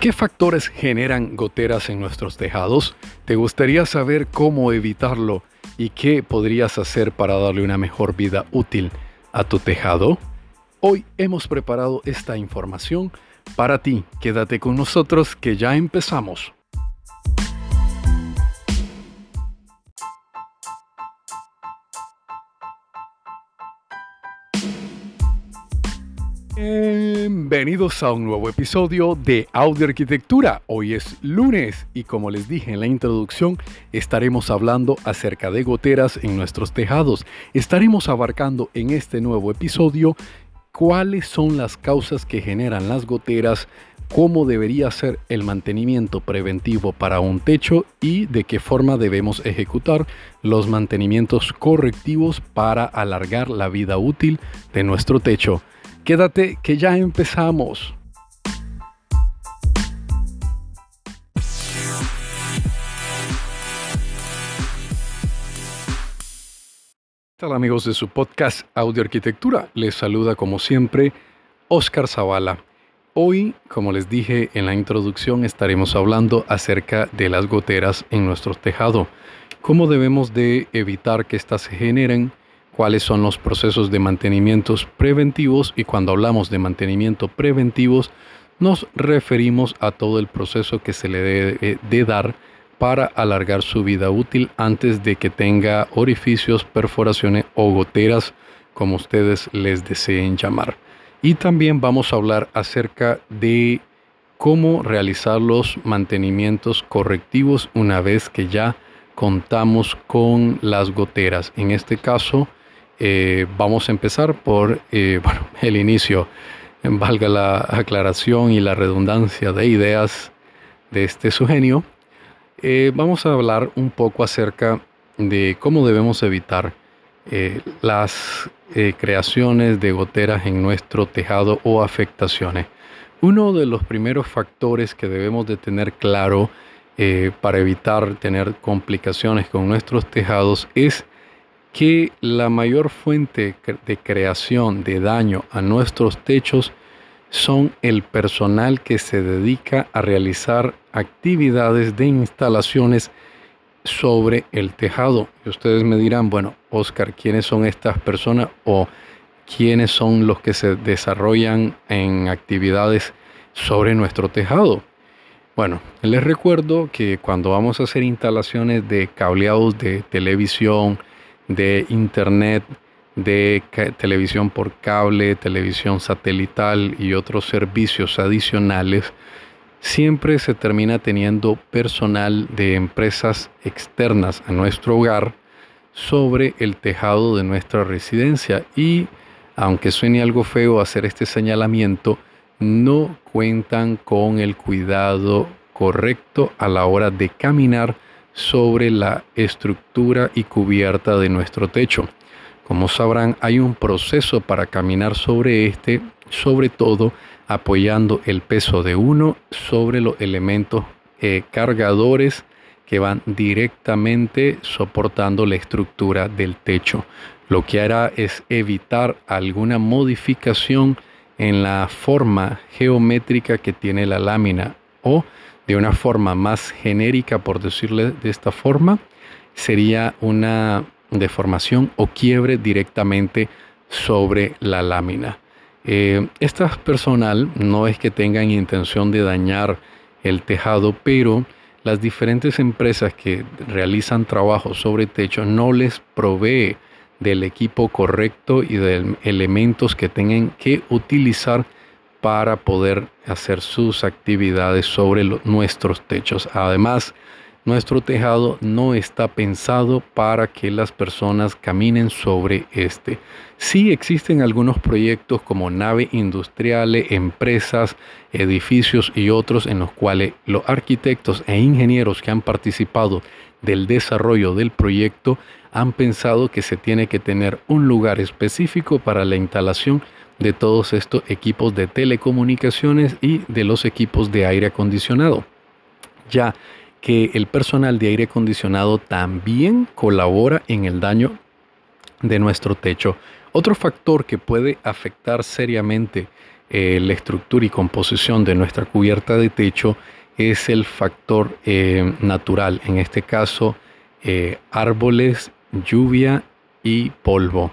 ¿Qué factores generan goteras en nuestros tejados? ¿Te gustaría saber cómo evitarlo y qué podrías hacer para darle una mejor vida útil a tu tejado? Hoy hemos preparado esta información para ti. Quédate con nosotros que ya empezamos. Bienvenidos a un nuevo episodio de Audio Arquitectura. Hoy es lunes y como les dije en la introducción, estaremos hablando acerca de goteras en nuestros tejados. Estaremos abarcando en este nuevo episodio cuáles son las causas que generan las goteras, cómo debería ser el mantenimiento preventivo para un techo y de qué forma debemos ejecutar los mantenimientos correctivos para alargar la vida útil de nuestro techo. Quédate que ya empezamos. Hola amigos de su podcast Audio Arquitectura? Les saluda como siempre Oscar Zavala. Hoy, como les dije en la introducción, estaremos hablando acerca de las goteras en nuestro tejado. Cómo debemos de evitar que éstas se generen cuáles son los procesos de mantenimientos preventivos y cuando hablamos de mantenimiento preventivos nos referimos a todo el proceso que se le debe de dar para alargar su vida útil antes de que tenga orificios, perforaciones o goteras, como ustedes les deseen llamar. Y también vamos a hablar acerca de cómo realizar los mantenimientos correctivos una vez que ya contamos con las goteras. En este caso, eh, vamos a empezar por eh, el inicio, valga la aclaración y la redundancia de ideas de este sugenio. Eh, vamos a hablar un poco acerca de cómo debemos evitar las creaciones de goteras en nuestro tejado o afectaciones. Uno de los primeros factores que debemos de tener claro para evitar tener complicaciones con nuestros tejados es que la mayor fuente de creación de daño a nuestros techos son el personal que se dedica a realizar actividades de instalaciones sobre el tejado. Ustedes me dirán, bueno, Oscar, ¿quiénes son estas personas o quiénes son los que se desarrollan en actividades sobre nuestro tejado? Bueno, les recuerdo que cuando vamos a hacer instalaciones de cableados de televisión, de internet, de televisión por cable, televisión satelital y otros servicios adicionales, siempre se termina teniendo personal de empresas externas a nuestro hogar sobre el tejado de nuestra residencia. Y aunque suene algo feo hacer este señalamiento, no cuentan con el cuidado correcto a la hora de caminar sobre la estructura y cubierta de nuestro techo. Como sabrán, hay un proceso para caminar sobre este, sobre todo apoyando el peso de uno sobre los elementos eh, cargadores que van directamente soportando la estructura del techo. Lo que hará es evitar alguna modificación en la forma geométrica que tiene la lámina o de una forma más genérica, por decirle de esta forma, sería una deformación o quiebre directamente sobre la lámina. Eh, esta personal no es que tengan intención de dañar el tejado, pero las diferentes empresas que realizan trabajo sobre techo no les provee del equipo correcto y de elementos que tengan que utilizar para poder hacer sus actividades sobre nuestros techos. Además, nuestro tejado no está pensado para que las personas caminen sobre este. Sí existen algunos proyectos como nave industriales, empresas, edificios y otros en los cuales los arquitectos e ingenieros que han participado del desarrollo del proyecto han pensado que se tiene que tener un lugar específico para la instalación de todos estos equipos de telecomunicaciones y de los equipos de aire acondicionado, ya que el personal de aire acondicionado también colabora en el daño de nuestro techo. Otro factor que puede afectar seriamente eh, la estructura y composición de nuestra cubierta de techo es el factor eh, natural, en este caso eh, árboles, lluvia y polvo.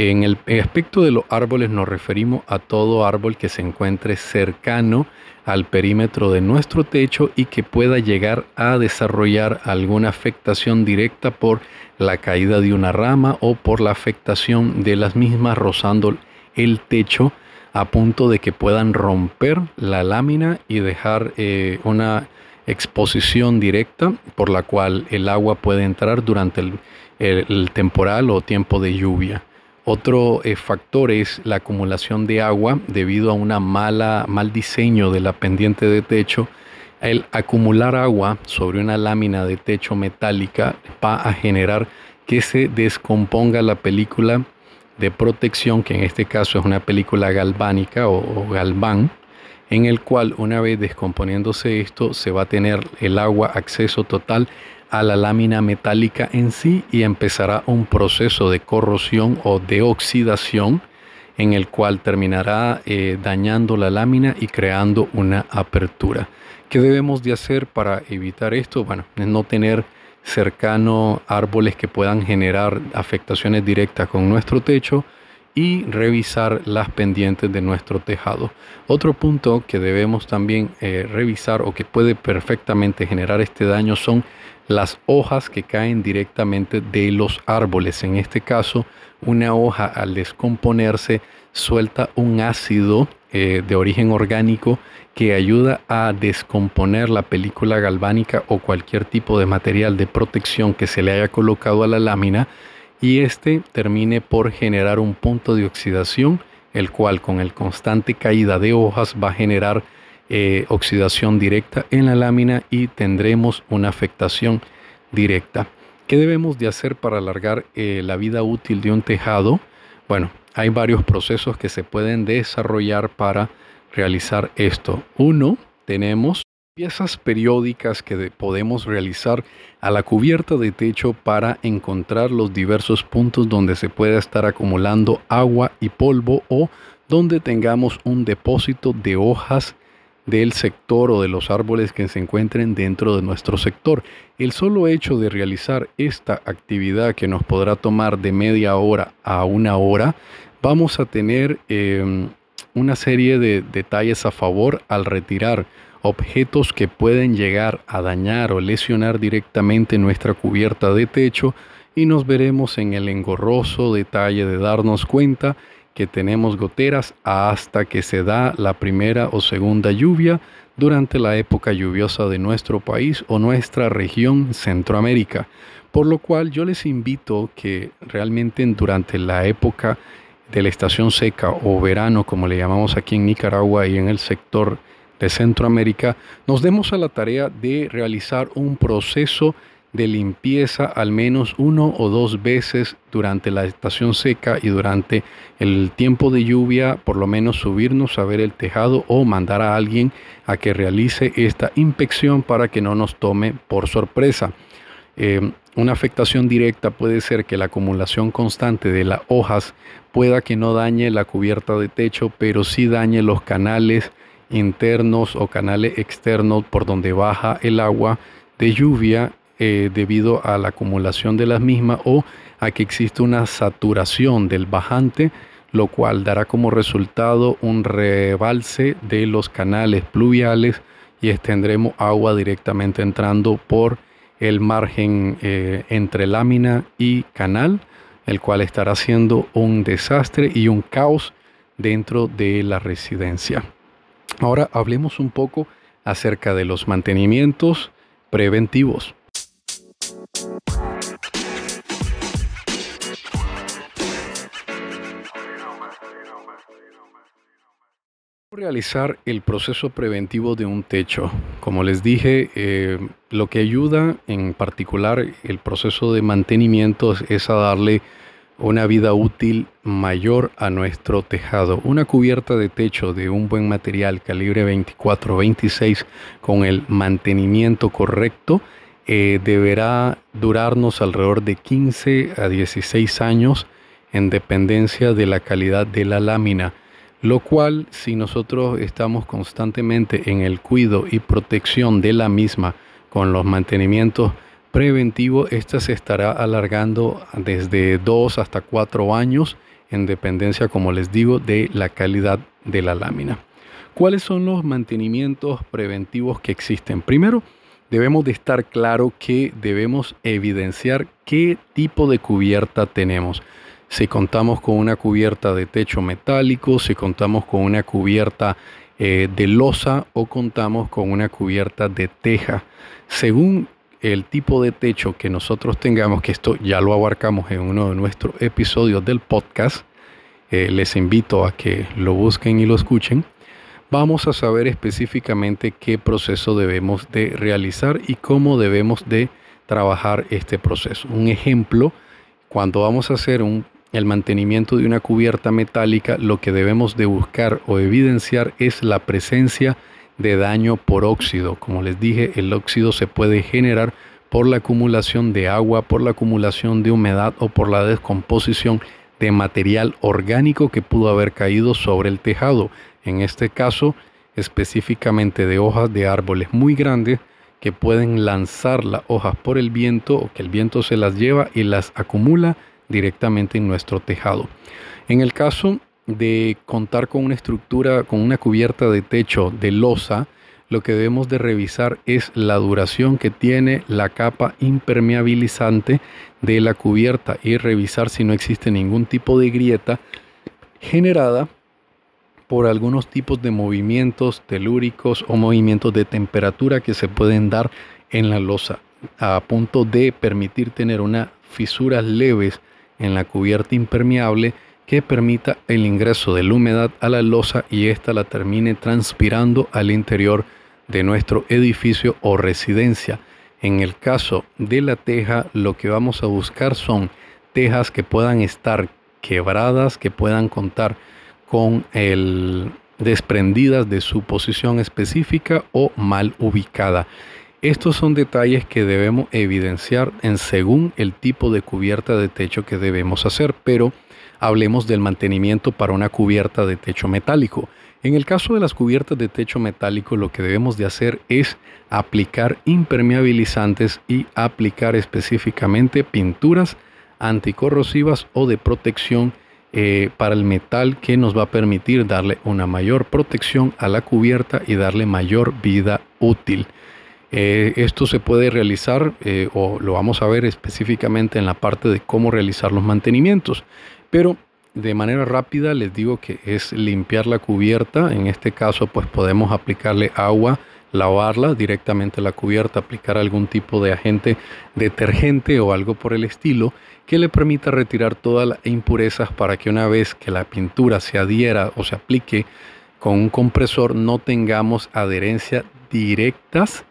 En el aspecto de los árboles nos referimos a todo árbol que se encuentre cercano al perímetro de nuestro techo y que pueda llegar a desarrollar alguna afectación directa por la caída de una rama o por la afectación de las mismas rozando el techo a punto de que puedan romper la lámina y dejar eh, una exposición directa por la cual el agua puede entrar durante el temporal o tiempo de lluvia. Otro eh, factor es la acumulación de agua debido a una mala, mal diseño de la pendiente de techo. El acumular agua sobre una lámina de techo metálica va a generar que se descomponga la película de protección, que en este caso es una película galvánica o, o galván, en el cual una vez descomponiéndose esto se va a tener el agua acceso total a la lámina metálica en sí y empezará un proceso de corrosión o de oxidación en el cual terminará eh, dañando la lámina y creando una apertura. ¿Qué debemos de hacer para evitar esto? Bueno, no tener cercano árboles que puedan generar afectaciones directas con nuestro techo y revisar las pendientes de nuestro tejado. Otro punto que debemos también eh, revisar o que puede perfectamente generar este daño son las hojas que caen directamente de los árboles. En este caso, una hoja al descomponerse suelta un ácido eh, de origen orgánico que ayuda a descomponer la película galvánica o cualquier tipo de material de protección que se le haya colocado a la lámina y este termine por generar un punto de oxidación, el cual con el constante caída de hojas va a generar eh, oxidación directa en la lámina y tendremos una afectación directa. ¿Qué debemos de hacer para alargar eh, la vida útil de un tejado? Bueno, hay varios procesos que se pueden desarrollar para realizar esto. Uno, tenemos piezas periódicas que podemos realizar a la cubierta de techo para encontrar los diversos puntos donde se pueda estar acumulando agua y polvo o donde tengamos un depósito de hojas del sector o de los árboles que se encuentren dentro de nuestro sector. El solo hecho de realizar esta actividad que nos podrá tomar de media hora a una hora, vamos a tener em, una serie de detalles a favor al retirar objetos que pueden llegar a dañar o lesionar directamente nuestra cubierta de techo y nos veremos en el engorroso detalle de darnos cuenta que tenemos goteras hasta que se da la primera o segunda lluvia durante la época lluviosa de nuestro país o nuestra región Centroamérica. Por lo cual yo les invito que realmente durante la época de la estación seca o verano, como le llamamos aquí en Nicaragua y en el sector de Centroamérica, nos demos a la tarea de realizar un proceso de limpieza al menos uno o dos veces durante la estación seca y durante el tiempo de lluvia, por lo menos subirnos a ver el tejado o mandar a alguien a que realice esta inspección para que no nos tome por sorpresa. Eh, una afectación directa puede ser que la acumulación constante de las hojas pueda que no dañe la cubierta de techo, pero sí dañe los canales internos o canales externos por donde baja el agua de lluvia eh, debido a la acumulación de las mismas o a que existe una saturación del bajante, lo cual dará como resultado un rebalse de los canales pluviales y tendremos agua directamente entrando por el margen eh, entre lámina y canal, el cual estará siendo un desastre y un caos dentro de la residencia. Ahora hablemos un poco acerca de los mantenimientos preventivos. Realizar el proceso preventivo de un techo. Como les dije, eh, lo que ayuda en particular el proceso de mantenimiento es a darle una vida útil mayor a nuestro tejado. Una cubierta de techo de un buen material calibre 24-26 con el mantenimiento correcto eh, deberá durarnos alrededor de 15 a 16 años en dependencia de la calidad de la lámina. Lo cual si nosotros estamos constantemente en el cuidado y protección de la misma con los mantenimientos preventivos, esta se estará alargando desde 2 hasta 4 años en dependencia, como les digo, de la calidad de la lámina. ¿Cuáles son los mantenimientos preventivos que existen? Primero, debemos de estar claro que debemos evidenciar qué tipo de cubierta tenemos si contamos con una cubierta de techo metálico, si contamos con una cubierta eh, de losa o contamos con una cubierta de teja. Según el tipo de techo que nosotros tengamos, que esto ya lo abarcamos en uno de nuestros episodios del podcast, eh, les invito a que lo busquen y lo escuchen, vamos a saber específicamente qué proceso debemos de realizar y cómo debemos de trabajar este proceso. Un ejemplo, cuando vamos a hacer un el mantenimiento de una cubierta metálica, lo que debemos de buscar o evidenciar es la presencia de daño por óxido. Como les dije, el óxido se puede generar por la acumulación de agua, por la acumulación de humedad o por la descomposición de material orgánico que pudo haber caído sobre el tejado. En este caso, específicamente de hojas de árboles muy grandes que pueden lanzar las hojas por el viento o que el viento se las lleva y las acumula directamente en nuestro tejado. En el caso de contar con una estructura, con una cubierta de techo de losa, lo que debemos de revisar es la duración que tiene la capa impermeabilizante de la cubierta y revisar si no existe ningún tipo de grieta generada por algunos tipos de movimientos telúricos o movimientos de temperatura que se pueden dar en la losa a punto de permitir tener unas fisuras leves en la cubierta impermeable que permita el ingreso de la humedad a la losa y ésta la termine transpirando al interior de nuestro edificio o residencia. En el caso de la teja, lo que vamos a buscar son tejas que puedan estar quebradas, que puedan contar con el desprendidas de su posición específica o mal ubicada. Estos son detalles que debemos evidenciar en según el tipo de cubierta de techo que debemos hacer, pero hablemos del mantenimiento para una cubierta de techo metálico. En el caso de las cubiertas de techo metálico, lo que debemos de hacer es aplicar impermeabilizantes y aplicar específicamente pinturas anticorrosivas o de protección eh, para el metal que nos va a permitir darle una mayor protección a la cubierta y darle mayor vida útil. Eh, esto se puede realizar eh, o lo vamos a ver específicamente en la parte de cómo realizar los mantenimientos. Pero de manera rápida les digo que es limpiar la cubierta. En este caso pues podemos aplicarle agua, lavarla directamente a la cubierta, aplicar algún tipo de agente detergente o algo por el estilo que le permita retirar todas las impurezas para que una vez que la pintura se adhiera o se aplique con un compresor no tengamos adherencia directas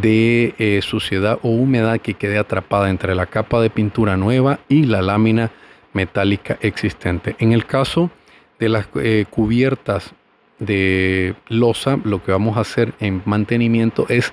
de eh, suciedad o humedad que quede atrapada entre la capa de pintura nueva y la lámina metálica existente. En el caso de las eh, cubiertas de losa, lo que vamos a hacer en mantenimiento es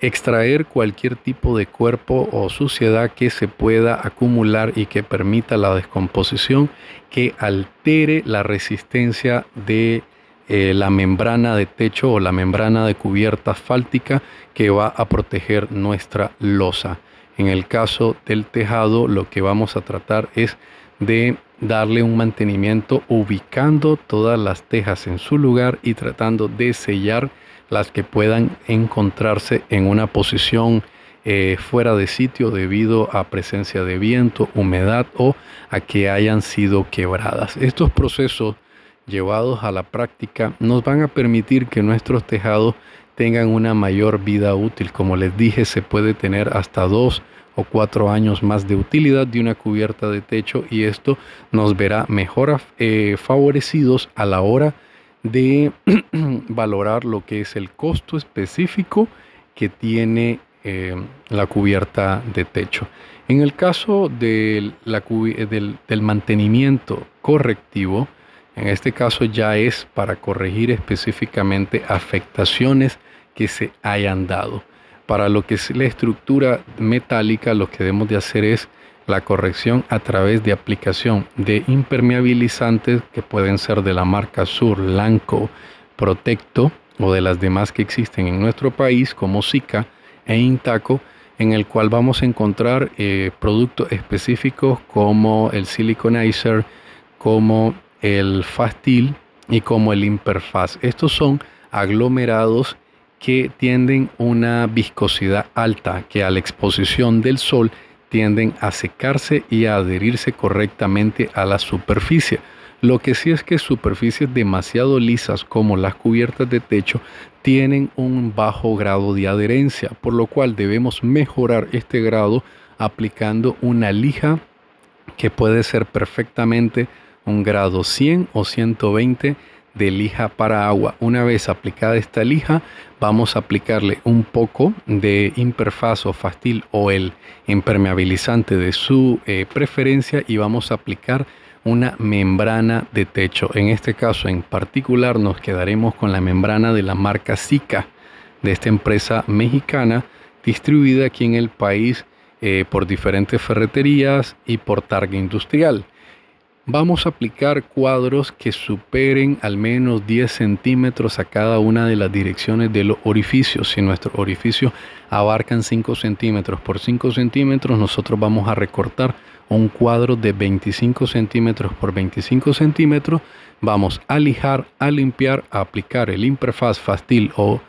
extraer cualquier tipo de cuerpo o suciedad que se pueda acumular y que permita la descomposición que altere la resistencia de eh, la membrana de techo o la membrana de cubierta asfáltica que va a proteger nuestra losa. En el caso del tejado, lo que vamos a tratar es de darle un mantenimiento ubicando todas las tejas en su lugar y tratando de sellar las que puedan encontrarse en una posición eh, fuera de sitio debido a presencia de viento, humedad o a que hayan sido quebradas. Estos procesos llevados a la práctica nos van a permitir que nuestros tejados tengan una mayor vida útil. Como les dije, se puede tener hasta dos o cuatro años más de utilidad de una cubierta de techo y esto nos verá mejor eh, favorecidos a la hora de valorar lo que es el costo específico que tiene eh, la cubierta de techo. En el caso del, del mantenimiento correctivo, en este caso ya es para corregir específicamente afectaciones que se hayan dado. Para lo que es la estructura metálica, lo que debemos de hacer es la corrección a través de aplicación de impermeabilizantes que pueden ser de la marca Sur, Lanco, Protecto o de las demás que existen en nuestro país como Zika e Intaco en el cual vamos a encontrar eh, productos específicos como el siliconizer, como el Fastil y como el Imperfaz. Estos son aglomerados que tienden una viscosidad alta, que a la exposición del sol tienden a secarse y a adherirse correctamente a la superficie. Lo que sí es que superficies demasiado lisas como las cubiertas de techo tienen un bajo grado de adherencia, por lo cual debemos mejorar este grado aplicando una lija que puede ser perfectamente un grado 100 o 120 de lija para agua. Una vez aplicada esta lija, vamos a aplicarle un poco de imperfaz o fastil o el impermeabilizante de su eh, preferencia y vamos a aplicar una membrana de techo. En este caso en particular nos quedaremos con la membrana de la marca Zika de esta empresa mexicana distribuida aquí en el país eh, por diferentes ferreterías y por Targa Industrial. Vamos a aplicar cuadros que superen al menos 10 centímetros a cada una de las direcciones de los orificios. Si nuestros orificios abarcan 5 centímetros por 5 centímetros, nosotros vamos a recortar un cuadro de 25 centímetros por 25 centímetros. Vamos a lijar, a limpiar, a aplicar el Imperfaz Fastil o,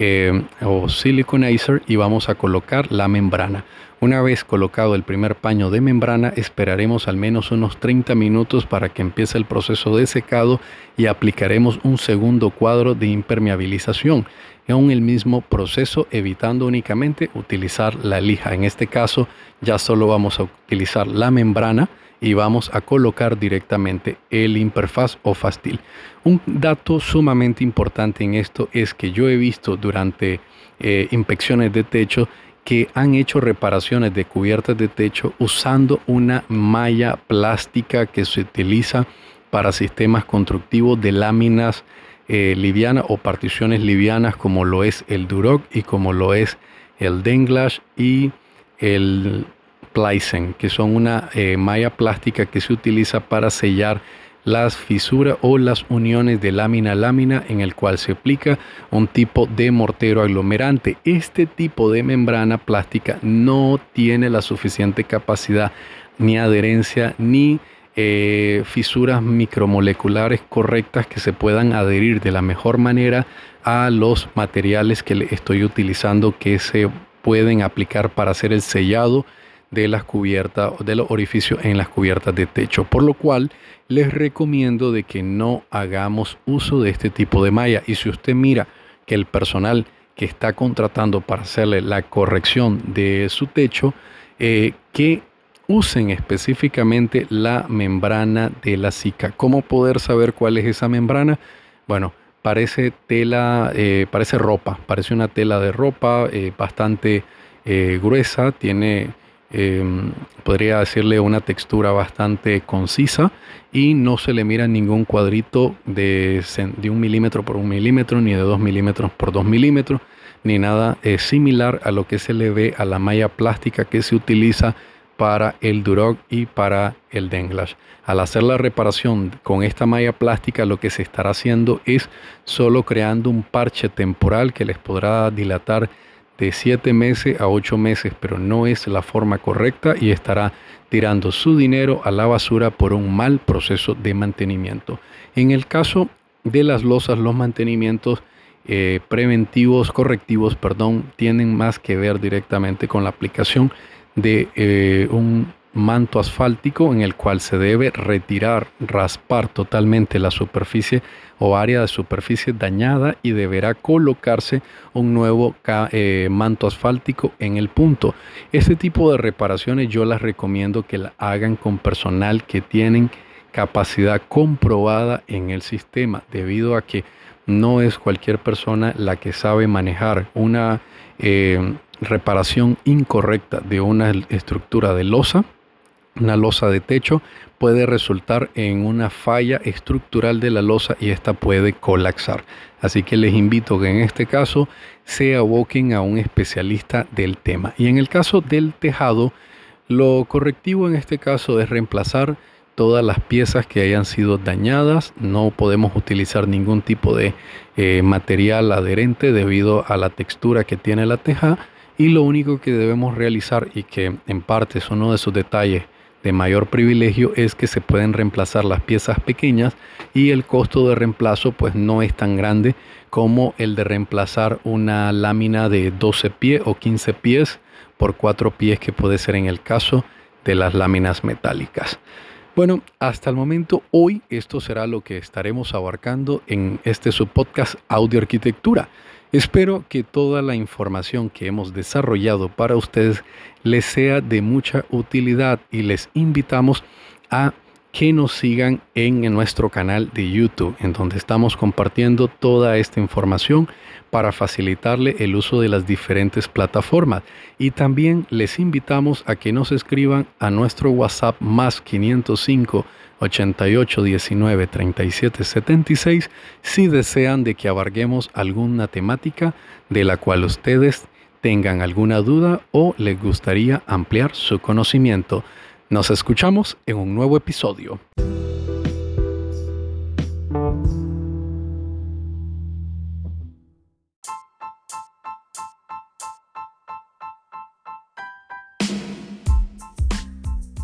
eh, o Siliconizer y vamos a colocar la membrana. Una vez colocado el primer paño de membrana, esperaremos al menos unos 30 minutos para que empiece el proceso de secado y aplicaremos un segundo cuadro de impermeabilización en el mismo proceso, evitando únicamente utilizar la lija. En este caso, ya solo vamos a utilizar la membrana y vamos a colocar directamente el imperfaz o fastil. Un dato sumamente importante en esto es que yo he visto durante eh, inspecciones de techo que han hecho reparaciones de cubiertas de techo usando una malla plástica que se utiliza para sistemas constructivos de láminas eh, livianas o particiones livianas como lo es el Duroc y como lo es el Denglash y el Pleisen, que son una eh, malla plástica que se utiliza para sellar las fisuras o las uniones de lámina a lámina en el cual se aplica un tipo de mortero aglomerante. Este tipo de membrana plástica no tiene la suficiente capacidad ni adherencia ni eh, fisuras micromoleculares correctas que se puedan adherir de la mejor manera a los materiales que le estoy utilizando que se pueden aplicar para hacer el sellado de las cubiertas, de los orificios en las cubiertas de techo, por lo cual les recomiendo de que no hagamos uso de este tipo de malla. Y si usted mira que el personal que está contratando para hacerle la corrección de su techo, eh, que usen específicamente la membrana de la Zika. ¿Cómo poder saber cuál es esa membrana? Bueno, parece tela, eh, parece ropa, parece una tela de ropa eh, bastante gruesa, tiene Em, podría decirle una textura bastante concisa y no se le mira ningún cuadrito de, un milímetro por un milímetro ni de dos milímetros por dos milímetros ni nada similar a lo que se le ve a la malla plástica que se utiliza para el Duroc y para el Denglash. Al hacer la reparación con esta malla plástica lo que se estará haciendo es solo creando un parche temporal que les podrá dilatar de 7 meses a 8 meses, pero no es la forma correcta y estará tirando su dinero a la basura por un mal proceso de mantenimiento. En el caso de las losas, los mantenimientos eh, preventivos, correctivos, perdón, tienen más que ver directamente con la aplicación de eh, un manto asfáltico en el cual se debe retirar, raspar totalmente la superficie o área de superficie dañada y deberá colocarse un nuevo eh, manto asfáltico en el punto. Este tipo de reparaciones yo las recomiendo que la hagan con personal que tienen capacidad comprobada en el sistema debido a que no es cualquier persona la que sabe manejar una eh, reparación incorrecta de una estructura de losa una losa de techo puede resultar en una falla estructural de la losa y esta puede colapsar. Así que les invito que en este caso se aboquen a un especialista del tema. Y en el caso del tejado, Lo correctivo en este caso es reemplazar todas las piezas que hayan sido dañadas. No podemos utilizar ningún tipo de eh, material adherente debido a la textura que tiene la teja. Y lo único que debemos realizar y que en parte es uno de sus detalles de mayor privilegio es que se pueden reemplazar las piezas pequeñas y el costo de reemplazo pues no es tan grande como el de reemplazar una lámina de 12 pies o 15 pies por 4 pies que puede ser en el caso de las láminas metálicas. Bueno, hasta el momento hoy esto será lo que estaremos abarcando en este subpodcast Audio Arquitectura. Espero que toda la información que hemos desarrollado para ustedes les sea de mucha utilidad y les invitamos a que nos sigan en nuestro canal de YouTube, en donde estamos compartiendo toda esta información para facilitarle el uso de las diferentes plataformas. Y también les invitamos a que nos escriban a nuestro WhatsApp más 505 88 19 37 76 si desean de que abarguemos alguna temática de la cual ustedes tengan alguna duda o les gustaría ampliar su conocimiento. Nos escuchamos en un nuevo episodio.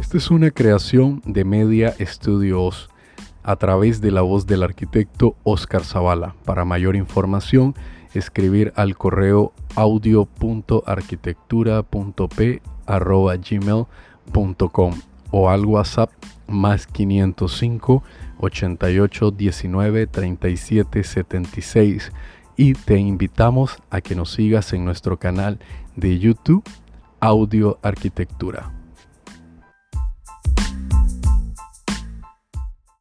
Esta es una creación de Media Studios a través de la voz del arquitecto Oscar Zavala. Para mayor información, escribir al correo audio.arquitectura.p.gmail.com o al WhatsApp más 505 88 19 37 76 y te invitamos a que nos sigas en nuestro canal de YouTube Audio Arquitectura.